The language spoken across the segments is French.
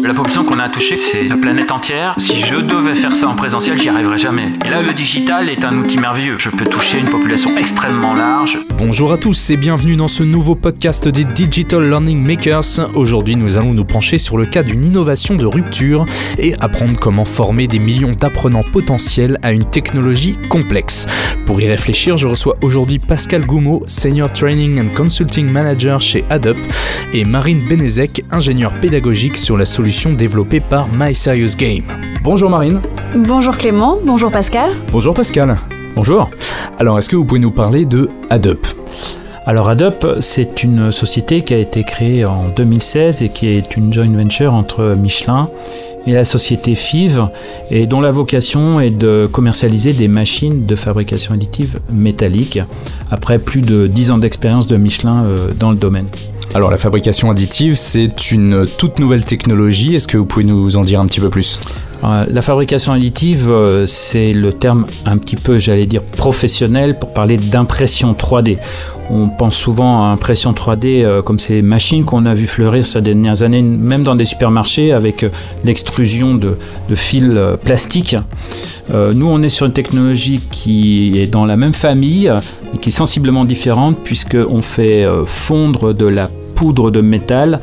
La population qu'on a à toucher, c'est la planète entière. Si je devais faire ça en présentiel, j'y arriverais jamais. Et là, le digital est un outil merveilleux. Je peux toucher une population extrêmement large. Bonjour à tous et bienvenue dans ce nouveau podcast des Digital Learning Makers. Aujourd'hui, nous allons nous pencher sur le cas d'une innovation de rupture et apprendre comment former des millions d'apprenants potentiels à une technologie complexe. Pour y réfléchir, je reçois aujourd'hui Pascal Goumeau, Senior Training and Consulting Manager chez ADUP, et Marine Benezek, ingénieure pédagogique sur la solution développée par My Serious Game. Bonjour Marine. Bonjour Clément, bonjour Pascal. Bonjour Pascal. Bonjour. Alors, est-ce que vous pouvez nous parler de ADUP alors ADUP, c'est une société qui a été créée en 2016 et qui est une joint venture entre Michelin et la société FIV et dont la vocation est de commercialiser des machines de fabrication additive métallique après plus de 10 ans d'expérience de Michelin euh, dans le domaine. Alors la fabrication additive, c'est une toute nouvelle technologie. Est-ce que vous pouvez nous en dire un petit peu plus? Euh, la fabrication additive, euh, c'est le terme un petit peu, j'allais dire, professionnel pour parler d'impression 3D. On pense souvent à impression 3D euh, comme ces machines qu'on a vu fleurir ces dernières années, même dans des supermarchés avec l'extrusion de, fils plastiques. nous, on est sur une technologie qui est dans la même famille et qui est sensiblement différente puisqu'on fait fondre de la poudre de métal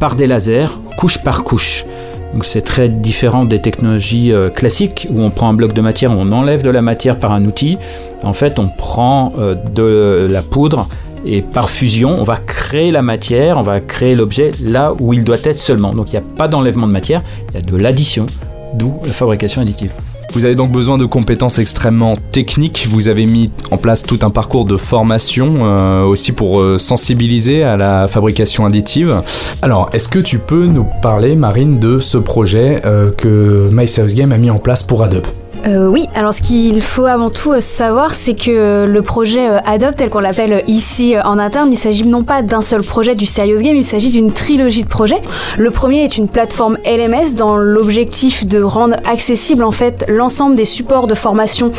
par des lasers, couche par couche. Donc c'est très différent des technologies euh, classiques où on prend un bloc de matière, on enlève de la matière par un outil. En fait, on prend euh, de la poudre et par fusion, on va créer la matière, on va créer l'objet là où il doit être seulement. Donc il n'y a pas d'enlèvement de matière, il y a de l'addition, d'où la fabrication additive. Vous avez donc besoin de compétences extrêmement techniques. Vous avez mis en place tout un parcours de formation euh, aussi pour euh, sensibiliser à la fabrication additive. Alors, est-ce que tu peux nous parler, Marine, de ce projet euh, que Game a mis en place pour Adobe? Euh, oui, alors ce qu'il faut avant tout euh, savoir, c'est que le projet euh, Adopt, tel qu'on l'appelle ici en interne, il s'agit non pas d'un seul projet du Serious Game, il s'agit d'une trilogie de projets. Le premier est une plateforme LMS dans l'objectif de rendre accessible en fait l'ensemble des supports de formation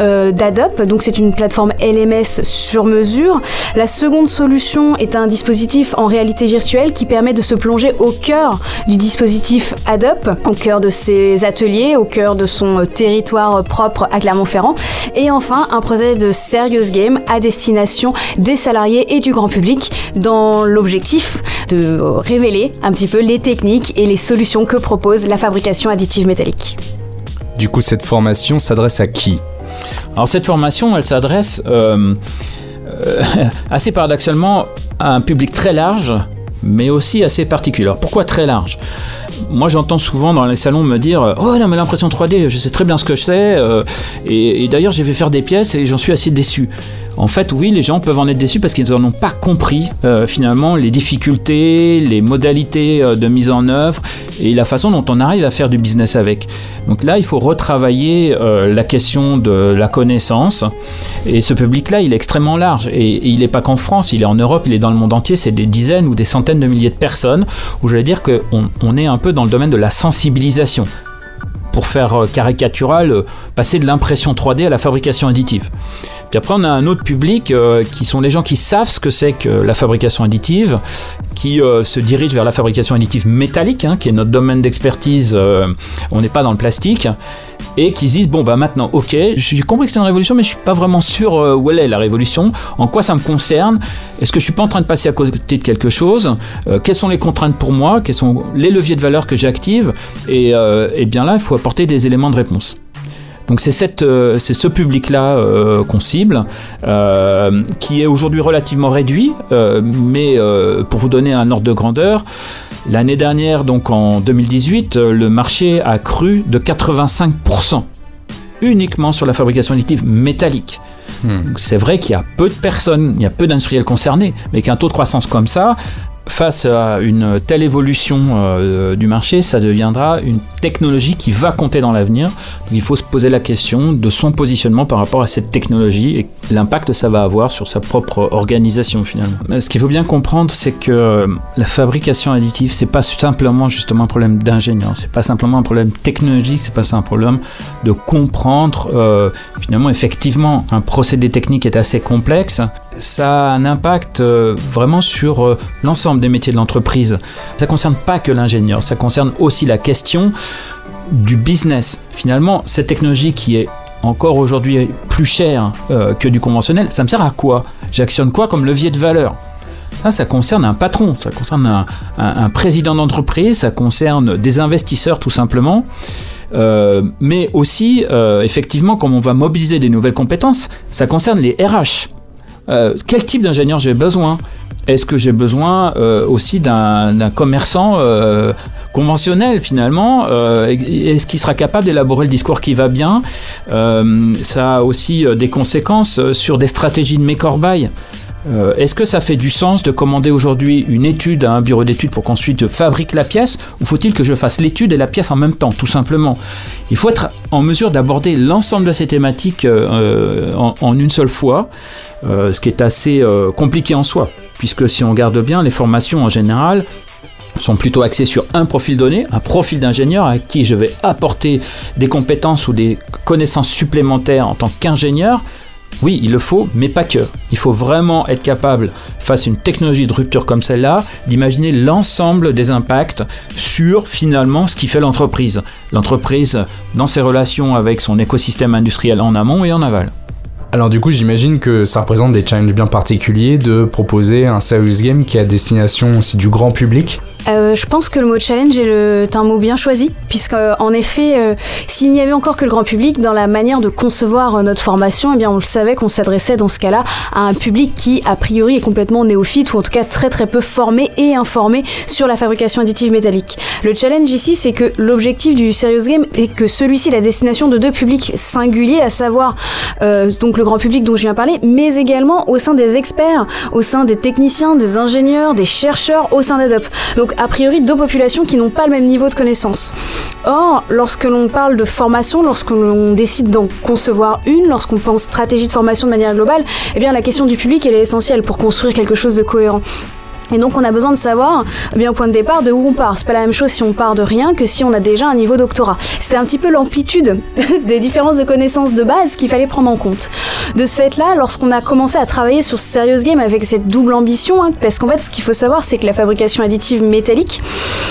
euh, d'Adopt. Donc c'est une plateforme LMS sur mesure. La seconde solution est un dispositif en réalité virtuelle qui permet de se plonger au cœur du dispositif Adopt, au cœur de ses ateliers, au cœur de son territoire propre à Clermont-Ferrand. Et enfin, un projet de Serious Game à destination des salariés et du grand public dans l'objectif de révéler un petit peu les techniques et les solutions que propose la fabrication additive métallique. Du coup, cette formation s'adresse à qui? Alors cette formation, elle s'adresse euh, euh, assez paradoxalement à un public très large, mais aussi assez particulier. pourquoi très large? Moi j'entends souvent dans les salons me dire Oh non, mais l'impression 3D, je sais très bien ce que je sais. Euh, et d'ailleurs, j'ai fait faire des pièces et j'en suis assez déçu. En fait, oui, les gens peuvent en être déçus parce qu'ils n'en ont pas compris euh, finalement les difficultés, les modalités euh, de mise en œuvre et la façon dont on arrive à faire du business avec. Donc là, il faut retravailler euh, la question de la connaissance. Et ce public-là, il est extrêmement large. Et, il n'est pas qu'en France, il est en Europe, il est dans le monde entier. C'est des dizaines ou des centaines de milliers de personnes où je dire qu'on on est un peu dans le domaine de la sensibilisation pour faire caricatural, passer de l'impression 3D à la fabrication additive. Puis après, on a un autre public euh, qui sont les gens qui savent ce que c'est que la fabrication additive, qui euh, se dirigent vers la fabrication additive métallique, hein, qui est notre domaine d'expertise. Euh, on n'est pas dans le plastique. Et qui se disent bon bah maintenant ok j'ai compris que c'est une révolution mais je suis pas vraiment sûr où elle est la révolution en quoi ça me concerne? Est-ce que je suis pas en train de passer à côté de quelque chose? Quelles sont les contraintes pour moi? Quels sont les leviers de valeur que j'active? Et bien là il faut apporter des éléments de réponse donc c'est euh, c'est ce public-là euh, qu'on cible, euh, qui est aujourd'hui relativement réduit, mais pour vous donner un ordre de grandeur, l'année dernière, donc en 2018, le marché a cru de 85% uniquement sur la fabrication additive métallique. Hmm. C'est vrai qu'il y a peu de personnes, il y a peu d'industriels concernés, mais qu'un taux de croissance comme ça, face à une telle évolution euh, du marché, ça deviendra une technologie qui va compter dans l'avenir. il faut se poser la question de son positionnement par rapport à cette technologie et l'impact que ça va avoir sur sa propre organisation finalement. Ce qu'il faut bien comprendre, c'est que la fabrication additive, c'est pas simplement justement un problème d'ingénieur, c'est pas simplement un problème technologique, c'est pas un problème de comprendre euh, finalement effectivement un procédé technique est assez complexe. Ça a un impact euh, vraiment sur l'ensemble des métiers de l'entreprise. Ça ne concerne pas que l'ingénieur, ça concerne aussi la question du business. Finalement, cette technologie qui est encore aujourd'hui plus chère euh, que du conventionnel, ça me sert à quoi? J'actionne quoi comme levier de valeur? Ça, ça concerne un patron, ça concerne un, président d'entreprise, ça concerne des investisseurs tout simplement. Euh, mais aussi, euh, effectivement, comme on va mobiliser des nouvelles compétences, ça concerne les RH. Quel type d'ingénieur j'ai besoin? Est-ce que j'ai besoin aussi d'un commerçant conventionnel finalement? Euh, est-ce qu'il sera capable d'élaborer le discours qui va bien? Euh, Ça a aussi euh, des conséquences sur des stratégies de or buy. Est-ce que ça fait du sens de commander aujourd'hui une étude à un bureau d'études pour qu'ensuite je fabrique la pièce? Ou faut-il que je fasse l'étude et la pièce en même temps, tout simplement? Il faut être en mesure d'aborder l'ensemble de ces thématiques en, une seule fois, ce qui est assez compliqué en soi, puisque si on regarde bien, les formations en général, sont plutôt axés sur un profil donné, un profil d'ingénieur à qui je vais apporter des compétences ou des connaissances supplémentaires en tant qu'ingénieur. Oui, il le faut, mais pas que. Il faut vraiment être capable, face à une technologie de rupture comme celle-là, d'imaginer l'ensemble des impacts sur finalement ce qui fait l'entreprise. L'entreprise dans ses relations avec son écosystème industriel en amont et en aval. Alors du coup, j'imagine que ça représente des challenges bien particuliers de proposer un serious game qui a destination aussi du grand public. Euh, je pense que le mot challenge est, un mot bien choisi, puisque euh, en effet, euh, s'il n'y avait encore que le grand public, dans la manière de concevoir notre formation, eh bien, on le savait qu'on s'adressait dans ce cas-là à un public qui, a priori, est complètement néophyte, ou en tout cas très très peu formé et informé sur la fabrication additive métallique. Le challenge ici, c'est que l'objectif du Serious Game est que celui-ci la destination de deux publics singuliers, à savoir donc le grand public dont je viens parler, mais également au sein des experts, au sein des techniciens, des ingénieurs, des chercheurs, au sein d'ADOP. Donc a priori deux populations qui n'ont pas le même niveau de connaissance. Or, lorsque l'on parle de formation, lorsque l'on décide d'en concevoir une, lorsqu'on pense stratégie de formation de manière globale, eh la question du public est essentielle pour construire quelque chose de cohérent. Et donc on a besoin de savoir, eh bien au point de départ, de où on part. C'est pas la même chose si on part de rien que si on a déjà un niveau doctorat. C'était un petit peu l'amplitude des différences de connaissances de base qu'il fallait prendre en compte. De ce fait-là, lorsqu'on a commencé à travailler sur Serious Game avec cette double ambition, hein, parce qu'en fait ce qu'il faut savoir c'est que la fabrication additive métallique,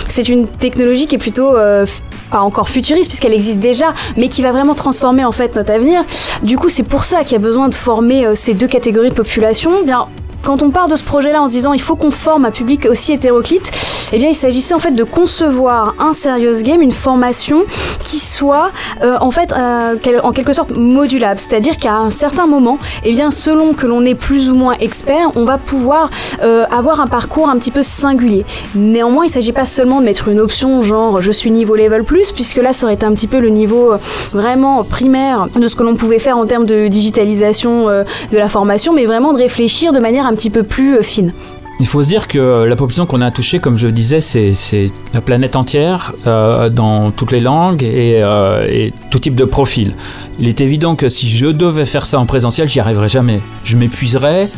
c'est une technologie qui est plutôt euh, pas encore futuriste puisqu'elle existe déjà, mais qui va vraiment transformer en fait notre avenir. Du coup, c'est pour ça qu'il y a besoin de former euh, ces deux catégories de population. Eh bien, quand on part de ce projet-là en se disant il faut qu'on forme un public aussi hétéroclite, eh bien il s'agissait en fait de concevoir un serious game, une formation qui soit euh, en fait euh, en quelque sorte modulable, c'est-à-dire qu'à un certain moment, eh bien selon que l'on est plus ou moins expert, on va pouvoir euh, avoir un parcours un petit peu singulier. Néanmoins, il ne s'agit pas seulement de mettre une option genre je suis niveau level plus, puisque là ça aurait été un petit peu le niveau vraiment primaire de ce que l'on pouvait faire en termes de digitalisation de la formation, mais vraiment de réfléchir de manière un petit peu plus euh, fine. Il faut se dire que la population qu'on a touchée, comme je disais, c'est la planète entière, euh, dans toutes les langues et, euh, et, tout type de profil. Il est évident que si je devais faire ça en présentiel, j'y arriverais jamais. Je m'épuiserais,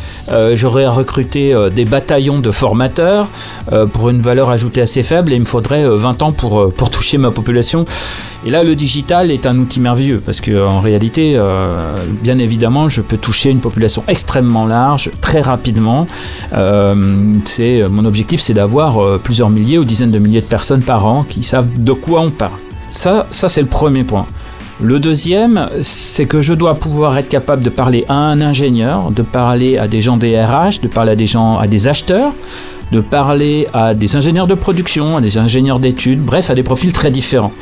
j'aurais à recruter des bataillons de formateurs pour une valeur ajoutée assez faible et il me faudrait 20 ans pour, pour toucher ma population. Et là, le digital est un outil merveilleux parce qu'en réalité, euh, bien évidemment, je peux toucher une population extrêmement large, très rapidement. Euh, c'est mon objectif, c'est d'avoir euh, plusieurs milliers ou dizaines de milliers de personnes par an qui savent de quoi on parle. Ça, ça c'est le premier point. Le deuxième, c'est que je dois pouvoir être capable de parler à un ingénieur, de parler à des gens des RH, de parler à des gens, à des acheteurs, de parler à des ingénieurs de production, à des ingénieurs d'études, bref, à des profils très différents.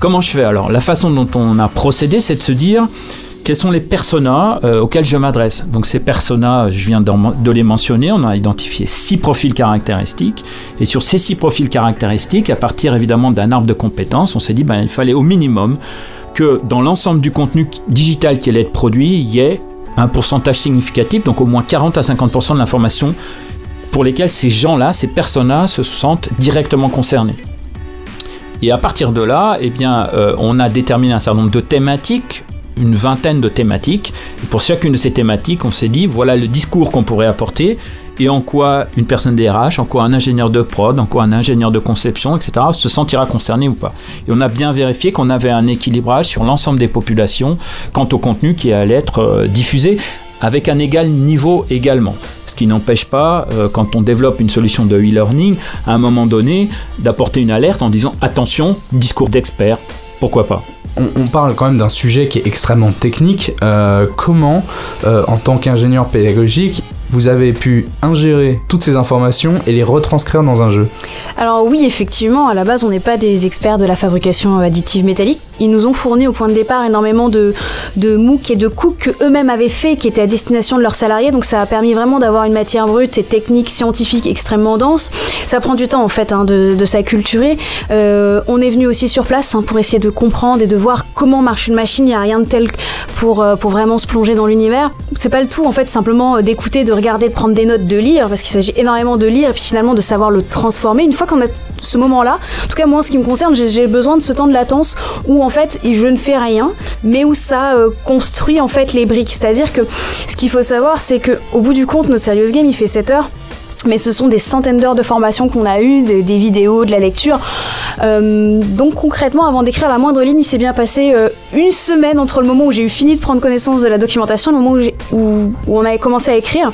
Comment je fais? Alors La façon dont on a procédé, c'est de se dire quels sont les personas euh, auxquels je m'adresse. Donc ces personas, je viens de les mentionner, on a identifié six profils caractéristiques, et sur ces six profils caractéristiques, à partir évidemment d'un arbre de compétences, on s'est dit ben, il fallait au minimum que dans l'ensemble du contenu digital qui allait être produit, il y ait un pourcentage significatif, donc au moins 40 à 50% de l'information pour lesquelles ces gens-là, ces personas se sentent directement concernés. Et à partir de là, eh bien, euh, on a déterminé un certain nombre de thématiques, une vingtaine de thématiques. Pour chacune de ces thématiques, on s'est dit, voilà le discours qu'on pourrait apporter et en quoi une personne DRH, en quoi un ingénieur de prod, en quoi un ingénieur de conception, etc., se sentira concerné ou pas. Et on a bien vérifié qu'on avait un équilibrage sur l'ensemble des populations quant au contenu qui allait être euh, diffusé avec un égal niveau également. Ce qui n'empêche pas, euh, quand on développe une solution de e-learning, à un moment donné, d'apporter une alerte en disant attention, discours d'expert, pourquoi pas on, parle quand même d'un sujet qui est extrêmement technique. Euh, comment, euh, en tant qu'ingénieur pédagogique, vous avez pu ingérer toutes ces informations et les retranscrire dans un jeu Alors oui, effectivement, à la base, on n'est pas des experts de la fabrication additive métallique. Ils nous ont fourni au point de départ énormément de, de MOOC et de cook qu'eux-mêmes avaient fait, qui étaient à destination de leurs salariés. Donc ça a permis vraiment d'avoir une matière brute et technique, scientifique extrêmement dense. Ça prend du temps en fait hein, de, de s'acculturer. Euh, on est venu aussi sur place hein, pour essayer de comprendre et de voir comment marche une machine. Il n'y a rien de tel pour, euh, pour vraiment se plonger dans l'univers. C'est pas le tout en fait, simplement euh, d'écouter, de regarder, de prendre des notes, de lire, parce qu'il s'agit énormément de lire et puis finalement de savoir le transformer. Une fois qu'on a ce moment-là, en tout cas moi en ce qui me concerne, j'ai besoin de ce temps de latence où en fait je ne fais rien, mais où ça euh, construit en fait les briques. C'est-à-dire que ce qu'il faut savoir, c'est que au bout du compte, notre Serious Game il fait 7 heures mais ce sont des centaines d'heures de formation qu'on a eues, des, vidéos, de la lecture. Euh, donc concrètement, avant d'écrire la moindre ligne, il s'est bien passé euh, une semaine entre le moment où j'ai eu fini de prendre connaissance de la documentation le moment où, on avait commencé à écrire.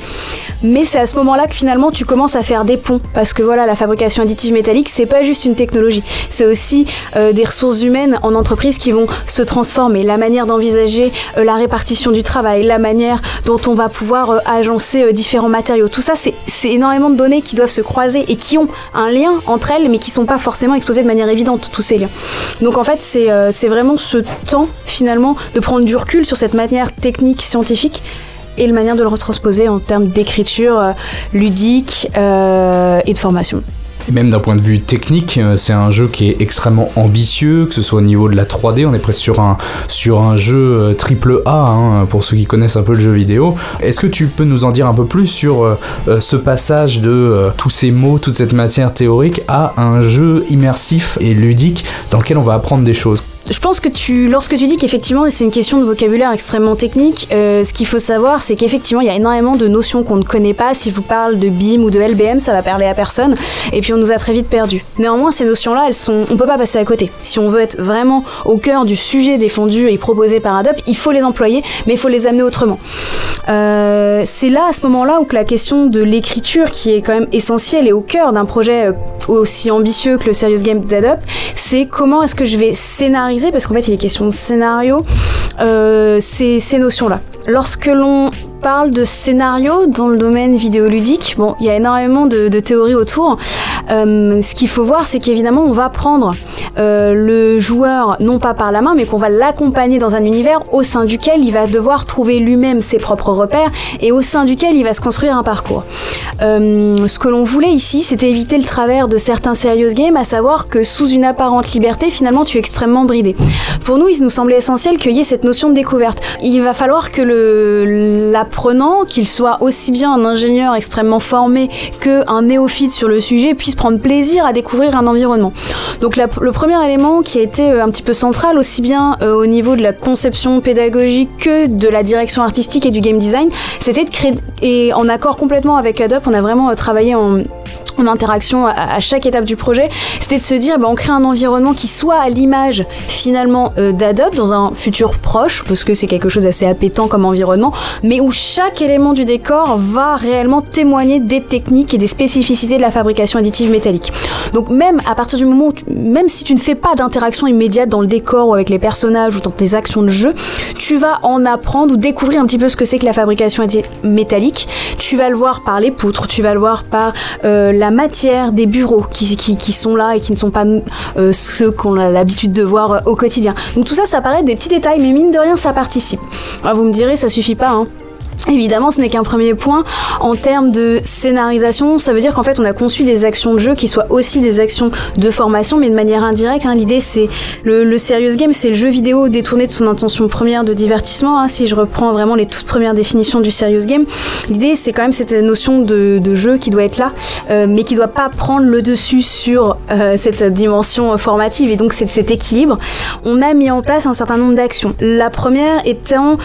Mais c'est à ce moment-là que finalement tu commences à faire des ponts, parce que voilà, la fabrication additive métallique, c'est pas juste une technologie, c'est aussi euh, des ressources humaines en entreprise qui vont se transformer, la manière d'envisager la répartition du travail, la manière dont on va pouvoir agencer différents matériaux. Tout ça, c'est énormément de données qui doivent se croiser et qui ont un lien entre elles, mais qui sont pas forcément exposées de manière évidente, tous ces liens. Donc en fait, c'est euh, vraiment ce temps, finalement, de prendre du recul sur cette manière technique, scientifique, et la manière de le retransposer en termes d'écriture euh, ludique euh, et de formation. Et même d'un point de vue technique, euh, c'est un jeu qui est extrêmement ambitieux, que ce soit au niveau de la 3D, on est presque sur un, sur un jeu triple A, hein, pour ceux qui connaissent un peu le jeu vidéo. Est-ce que tu peux nous en dire un peu plus sur ce passage de tous ces mots, toute cette matière théorique à un jeu immersif et ludique dans lequel on va apprendre des choses? Je pense que tu, lorsque tu dis qu'effectivement c'est une question de vocabulaire extrêmement technique, euh, ce qu'il faut savoir, c'est qu'effectivement il y a énormément de notions qu'on ne connaît pas. Si vous parle de BIM ou de LBM, ça va parler à personne. Et puis on nous a très vite perdu. Néanmoins, ces notions-là, elles sont, on peut pas passer à côté. Si on veut être vraiment au cœur du sujet défendu et proposé par Adobe, il faut les employer, mais il faut les amener autrement. Euh, c'est là, à ce moment-là, où que la question de l'écriture, qui est quand même essentielle et au cœur d'un projet euh, aussi ambitieux que le Serious Game d'Adobe, c'est comment est-ce que je vais scénariser parce qu'en fait il est question de scénario, euh, ces, notions-là. Lorsque l'on parle de scénario dans le domaine vidéoludique, bon, il y a énormément de, théories autour. Euh, ce qu'il faut voir, c'est qu'évidemment, on va prendre euh, le joueur non pas par la main, mais qu'on va l'accompagner dans un univers au sein duquel il va devoir trouver lui-même ses propres repères et au sein duquel il va se construire un parcours. Euh, ce que l'on voulait ici, c'était éviter le travers de certains serious games, à savoir que sous une apparente liberté, finalement, tu es extrêmement bridé. Pour nous, il nous semblait essentiel qu'il y ait cette notion de découverte. Il va falloir que le, la apprenant, qu'il soit aussi bien un ingénieur extrêmement formé qu'un néophyte sur le sujet, puisse prendre plaisir à découvrir un environnement. Donc le premier élément qui a été euh, un petit peu central, aussi bien euh, au niveau de la conception pédagogique que de la direction artistique et du game design, c'était de créer, et en accord complètement avec Adobe, on a vraiment euh, travaillé en en interaction à, chaque étape du projet, c'était de se dire bah, on crée un environnement qui soit à l'image finalement euh, d'Adobe dans un futur proche, parce que c'est quelque chose d'assez appétant comme environnement, mais où chaque élément du décor va réellement témoigner des techniques et des spécificités de la fabrication additive métallique. Donc même à partir du moment où, même si tu ne fais pas d'interaction immédiate dans le décor ou avec les personnages ou dans tes actions de jeu, tu vas en apprendre ou découvrir un petit peu ce que c'est que la fabrication métallique. Tu vas le voir par les poutres, tu vas le voir par euh, la matière des bureaux qui, sont là et qui ne sont pas euh, ceux qu'on a l'habitude de voir euh, au quotidien. Donc tout ça, ça paraît des petits détails, mais mine de rien, ça participe. Alors, vous me direz, ça suffit pas, hein. Évidemment, ce n'est qu'un premier point. En termes de scénarisation, ça veut dire qu'en fait, on a conçu des actions de jeu qui soient aussi des actions de formation, mais de manière indirecte. Hein. L'idée, c'est le, serious game, c'est le jeu vidéo détourné de son intention première de divertissement. Hein. Si je reprends vraiment les toutes premières définitions du serious game, l'idée, c'est quand même cette notion de, jeu qui doit être là, euh, mais qui doit pas prendre le dessus sur euh, cette dimension formative. Et donc, c'est cet équilibre. On a mis en place un certain nombre d'actions. La première étant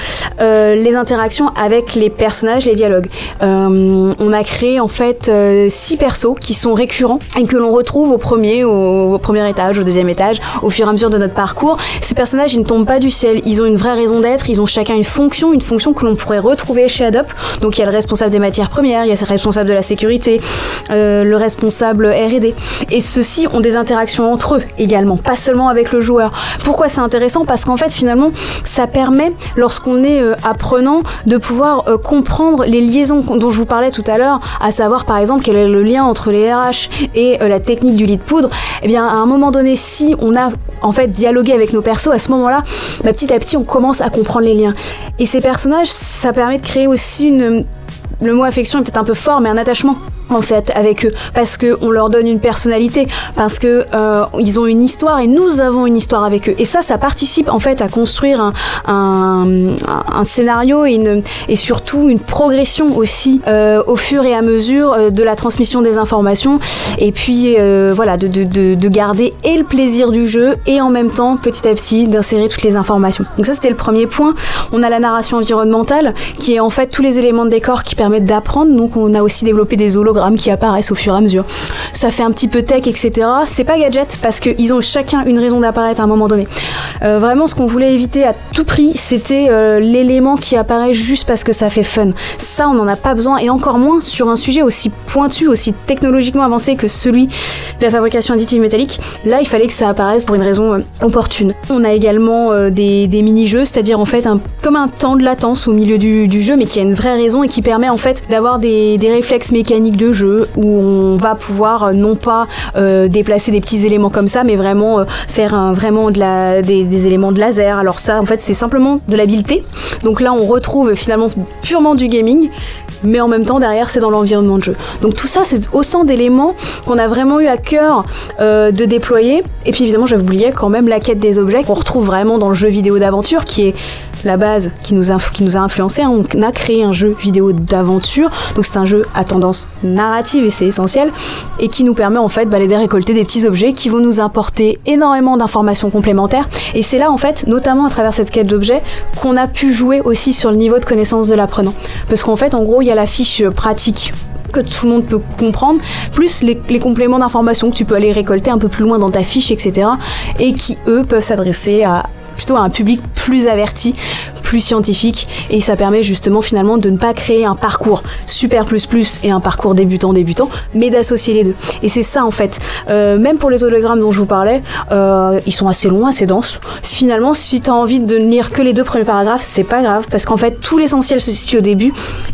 euh, les interactions avec les personnages, les dialogues. Euh, on a créé en fait euh, six persos qui sont récurrents et que l'on retrouve au premier, au, premier étage, au deuxième étage, au fur et à mesure de notre parcours. Ces personnages, ils ne tombent pas du ciel. Ils ont une vraie raison d'être. Ils ont chacun une fonction, une fonction que l'on pourrait retrouver chez Adobe. Donc il y a le responsable des matières premières, il y a le responsable de la sécurité, euh, le responsable R&D. Et ceux-ci ont des interactions entre eux également, pas seulement avec le joueur. Pourquoi c'est intéressant? Parce qu'en fait, finalement, ça permet, lorsqu'on est apprenant, de pouvoir euh, comprendre les liaisons dont je vous parlais tout à l'heure, à savoir par exemple quel est le lien entre les RH et euh, la technique du lit de poudre. Eh bien, à un moment donné, si on a en fait dialogué avec nos persos, à ce moment-là, bah, petit à petit, on commence à comprendre les liens. Et ces personnages, ça permet de créer aussi une le mot affection est peut-être un peu fort, mais un attachement en fait avec eux parce que on leur donne une personnalité parce que euh, ils ont une histoire et nous avons une histoire avec eux. Et ça ça participe en fait à construire un, un, un scénario et, une, et surtout une progression aussi euh, au fur et à mesure euh, de la transmission des informations. Et puis euh, voilà de, de, de, de garder et le plaisir du jeu et en même temps petit à petit d'insérer toutes les informations. Donc ça c'était le premier point. On a la narration environnementale qui est en fait tous les éléments de décor qui permettent d'apprendre. Donc on a aussi développé des hologrammes qui apparaissent au fur et à mesure. Ça fait un petit peu tech, etc. C'est pas gadget parce qu'ils ont chacun une raison d'apparaître à un moment donné. Euh, vraiment, ce qu'on voulait éviter à tout prix, c'était euh, l'élément qui apparaît juste parce que ça fait fun. Ça, on n'en a pas besoin et encore moins sur un sujet aussi pointu, aussi technologiquement avancé que celui de la fabrication additive métallique. Là, il fallait que ça apparaisse pour une raison euh, opportune. On a également des, mini-jeux, c'est-à-dire en fait comme un temps de latence au milieu du, du, jeu, mais qui a une vraie raison et qui permet en fait d'avoir des, des réflexes mécaniques de jeu où on va pouvoir euh, non pas euh, déplacer des petits éléments comme ça, mais vraiment euh, faire vraiment des, éléments de laser. Alors ça, en fait, c'est simplement de l'habileté. Donc là, on retrouve finalement purement du gaming, mais en même temps derrière c'est dans l'environnement de jeu. Donc tout ça c'est autant d'éléments qu'on a vraiment eu à cœur de déployer. Et puis évidemment j'avais oublié quand même la quête des objets qu'on retrouve vraiment dans le jeu vidéo d'aventure qui est la base qui nous a, qui nous a influencé. Hein. On a créé un jeu vidéo d'aventure, donc c'est un jeu à tendance narrative et c'est essentiel, et qui nous permet en fait bah, de récolter des petits objets qui vont nous apporter énormément d'informations complémentaires. Et c'est là en fait, notamment à travers cette quête d'objets, qu'on a pu jouer aussi sur le niveau de connaissance de l'apprenant. Parce qu'en fait, en gros, il y a la fiche pratique que tout le monde peut comprendre, plus les, les compléments d'informations que tu peux aller récolter un peu plus loin dans ta fiche, etc. Et qui, eux, peuvent s'adresser à plutôt à un public plus averti, plus scientifique. Et ça permet justement finalement de ne pas créer un parcours super plus plus et un parcours débutant débutant mais d'associer les deux. Et c'est ça en fait. Euh, même pour les hologrammes dont je vous parlais euh, ils sont assez longs assez denses. Finalement si tu as envie de ne lire que les deux premiers paragraphes c'est pas grave parce qu'en fait tout l'essentiel se situe au début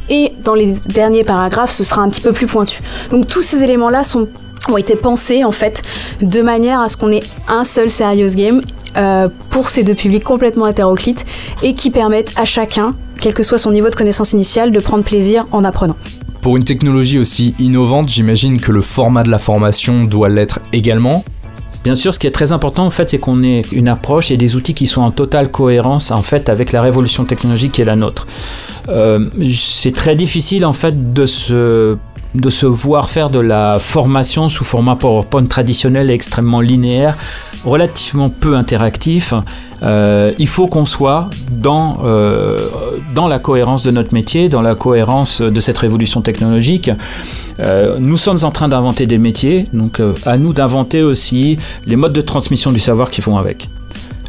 et dans les derniers paragraphes ce sera un petit peu plus pointu. Donc tous ces éléments là sont ont été pensés en fait de manière à ce qu'on ait un seul serious game euh, pour ces deux publics complètement hétéroclites et qui permettent à chacun, quel que soit son niveau de connaissance initiale, de prendre plaisir en apprenant. Pour une technologie aussi innovante, j'imagine que le format de la formation doit l'être également. Bien sûr, ce qui est très important en fait, c'est qu'on ait une approche et des outils qui sont en totale cohérence en fait avec la révolution technologique qui est la nôtre. Euh, c'est très difficile en fait de se de se voir faire de la formation sous format PowerPoint traditionnel et extrêmement linéaire, relativement peu interactif. Euh, il faut qu'on soit dans, euh, dans la cohérence de notre métier, dans la cohérence de cette révolution technologique. Euh, nous sommes en train d'inventer des métiers, donc à nous d'inventer aussi les modes de transmission du savoir qui vont avec.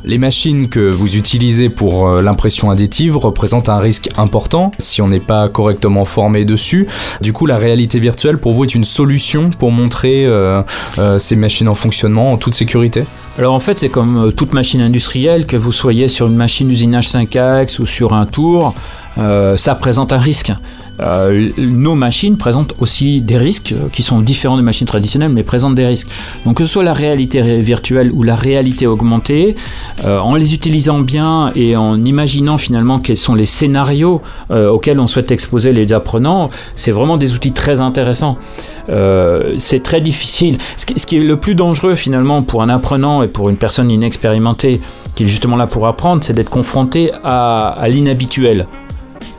Les machines que vous utilisez pour euh, l'impression additive représentent un risque important si on n'est pas correctement formé dessus. Du coup, la réalité virtuelle pour vous est une solution pour montrer euh, euh, ces machines en fonctionnement en toute sécurité? Alors en fait, c'est comme toute machine industrielle, que vous soyez sur une machine usinage 5-axes ou sur un tour, ça présente un risque. Euh, nos machines présentent aussi des risques euh, qui sont différents des machines traditionnelles, mais présentent des risques. Donc que ce soit la réalité virtuelle ou la réalité augmentée, euh, en les utilisant bien et en imaginant finalement quels sont les scénarios auxquels on souhaite exposer les apprenants, c'est vraiment des outils très intéressants. C'est très difficile. Ce qui, est le plus dangereux finalement pour un apprenant et pour une personne inexpérimentée qui est justement là pour apprendre, c'est d'être confronté à l'inhabituel.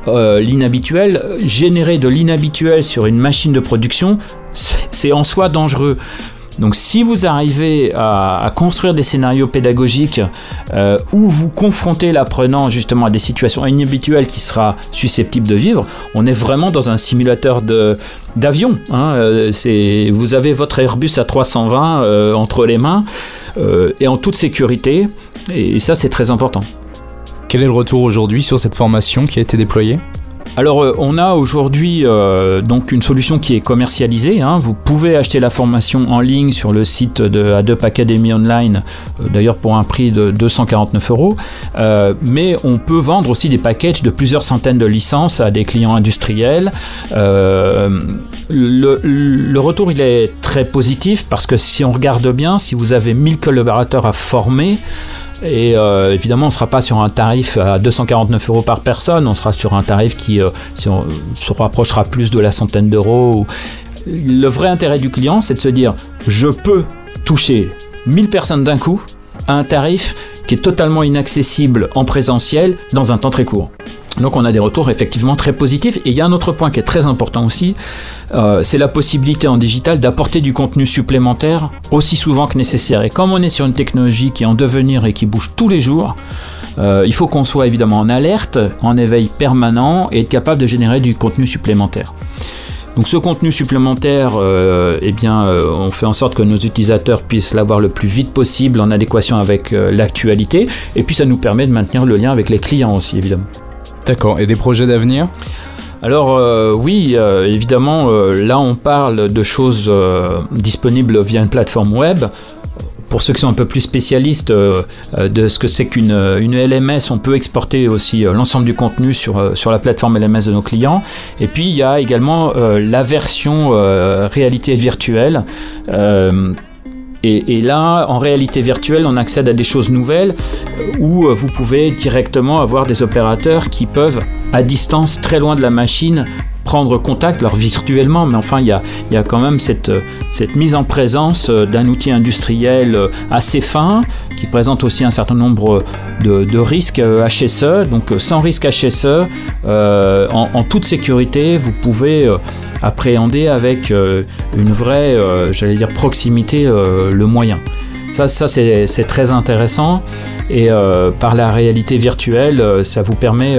Euh, l'inhabituel, générer de l'inhabituel sur une machine de production, c'est en soi dangereux. Donc si vous arrivez à, construire des scénarios pédagogiques euh, où vous confrontez l'apprenant justement à des situations inhabituelles qu'il sera susceptible de vivre, on est vraiment dans un simulateur de d'avion. Hein. Euh, vous avez votre Airbus à 320 euh, entre les mains et en toute sécurité, et ça c'est très important. Quel est le retour aujourd'hui sur cette formation qui a été déployée alors euh, on a aujourd'hui euh, donc une solution qui est commercialisée. Hein. Vous pouvez acheter la formation en ligne sur le site de Adobe Academy Online, euh, d'ailleurs pour un prix de 249 euros. mais on peut vendre aussi des packages de plusieurs centaines de licences à des clients industriels. Le, retour il est très positif parce que si on regarde bien, si vous avez 1000 collaborateurs à former, et euh, évidemment, on ne sera pas sur un tarif à 249 euros par personne, on sera sur un tarif qui euh, se rapprochera plus de la centaine d'euros. Le vrai intérêt du client, c'est de se dire, je peux toucher 1000 personnes d'un coup à un tarif qui est totalement inaccessible en présentiel dans un temps très court. Donc on a des retours effectivement très positifs. Et il y a un autre point qui est très important aussi, euh, c'est la possibilité en digital d'apporter du contenu supplémentaire aussi souvent que nécessaire. Et comme on est sur une technologie qui est en devenir et qui bouge tous les jours, euh, il faut qu'on soit évidemment en alerte, en éveil permanent et être capable de générer du contenu supplémentaire. Donc ce contenu supplémentaire, euh, eh bien, on fait en sorte que nos utilisateurs puissent l'avoir le plus vite possible en adéquation avec l'actualité, et puis ça nous permet de maintenir le lien avec les clients aussi, évidemment. D'accord, et des projets d'avenir? Alors euh, oui, euh, évidemment, euh, là on parle de choses disponibles via une plateforme web. Pour ceux qui sont un peu plus spécialistes de ce que c'est qu'une une LMS, on peut exporter aussi l'ensemble du contenu sur, la plateforme LMS de nos clients. Et puis il y a également la version réalité virtuelle et, là, en réalité virtuelle, on accède à des choses nouvelles euh, où euh, vous pouvez directement avoir des opérateurs qui peuvent, à distance, très loin de la machine, prendre contact, alors virtuellement, mais enfin, il y a, quand même cette, mise en présence euh, d'un outil industriel assez fin, qui présente aussi un certain nombre de, risques HSE. Donc, sans risque HSE, en, en, toute sécurité, vous pouvez appréhender avec euh, une vraie, euh, j'allais dire, proximité euh, le moyen. Ça, ça c'est très intéressant et par la réalité virtuelle, ça vous permet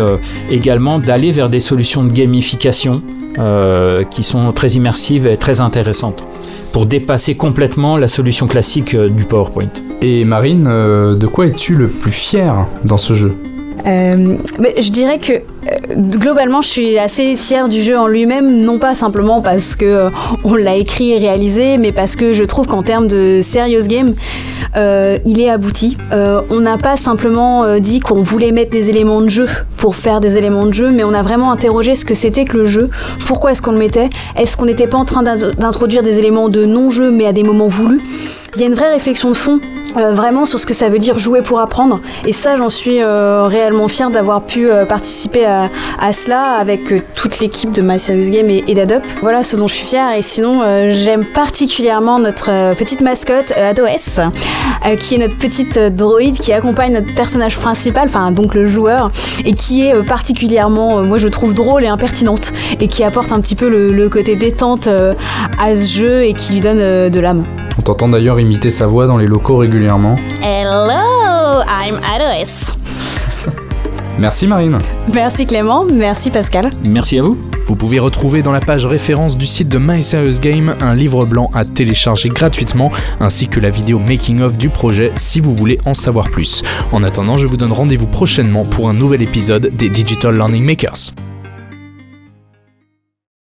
également d'aller vers des solutions de gamification qui sont très immersives et très intéressantes pour dépasser complètement la solution classique du PowerPoint. Et Marine, de quoi es-tu le plus fier dans ce jeu? Mais je dirais que globalement, je suis assez fière du jeu en lui-même, non pas simplement parce que euh, on l'a écrit et réalisé, mais parce que je trouve qu'en termes de serious game, euh, il est abouti. Euh, on n'a pas simplement dit qu'on voulait mettre des éléments de jeu pour faire des éléments de jeu, mais on a vraiment interrogé ce que c'était que le jeu, pourquoi est-ce qu'on le mettait, est-ce qu'on n'était pas en train d'introduire des éléments de non-jeu, mais à des moments voulus. Il y a une vraie réflexion de fond vraiment sur ce que ça veut dire jouer pour apprendre. Et ça, j'en suis réellement fière d'avoir pu participer à, à, cela avec euh, toute l'équipe de My Serious Game et, d'Adobe. Voilà ce dont je suis fière. Et sinon, euh, j'aime particulièrement notre euh, petite mascotte Ados, qui est notre petite droïde qui accompagne notre personnage principal, enfin donc le joueur, et qui est particulièrement, moi je trouve drôle et impertinente, et qui apporte un petit peu le, côté détente à ce jeu et qui lui donne de l'âme. On t'entend d'ailleurs imiter sa voix dans les locaux régulièrement. Hello, I'm Ados. Merci Marine. Merci Clément, merci Pascal. Merci à vous. Vous pouvez retrouver dans la page référence du site de My Serious Game un livre blanc à télécharger gratuitement ainsi que la vidéo making of du projet si vous voulez en savoir plus. En attendant, je vous donne rendez-vous prochainement pour un nouvel épisode des Digital Learning Makers.